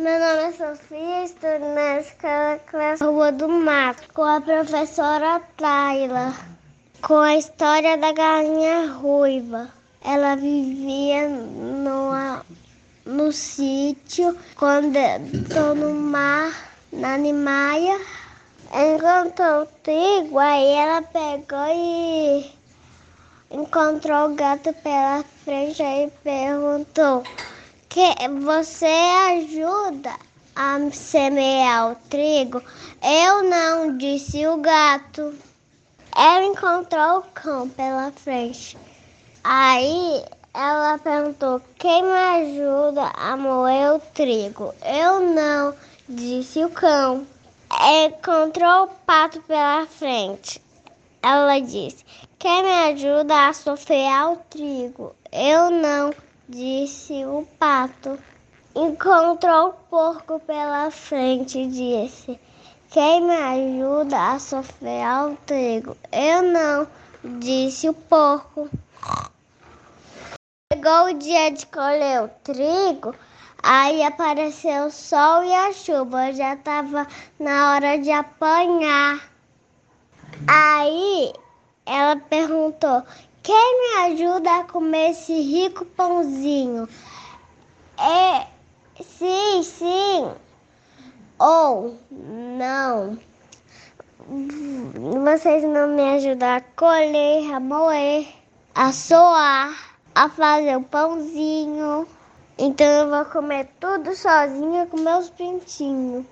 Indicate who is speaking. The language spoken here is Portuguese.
Speaker 1: Meu nome é Sofia, estou na escola classe Rua do Mato, com a professora Tayla, com a história da galinha ruiva. Ela vivia numa, no sítio, quando estou no mar, na Nimaia. Encontrou o trigo, aí ela pegou e encontrou o gato pela frente e perguntou: que você ajuda a semear o trigo? Eu não, disse o gato. Ela encontrou o cão pela frente. Aí ela perguntou: Quem me ajuda a moer o trigo? Eu não, disse o cão. Encontrou o pato pela frente. Ela disse: Quem me ajuda a sofrear o trigo? Eu não, disse o pato. Encontrou o porco pela frente e disse: Quem me ajuda a sofrer o trigo? Eu não, disse o porco. Chegou o dia de colher o trigo, aí apareceu o sol e a chuva, já estava na hora de apanhar. Aí ela perguntou: quem me ajuda a comer esse rico pãozinho? É sim, sim. Ou não. Vocês não me ajudam a colher, a moer, a soar, a fazer o pãozinho. Então eu vou comer tudo sozinha com meus pintinhos.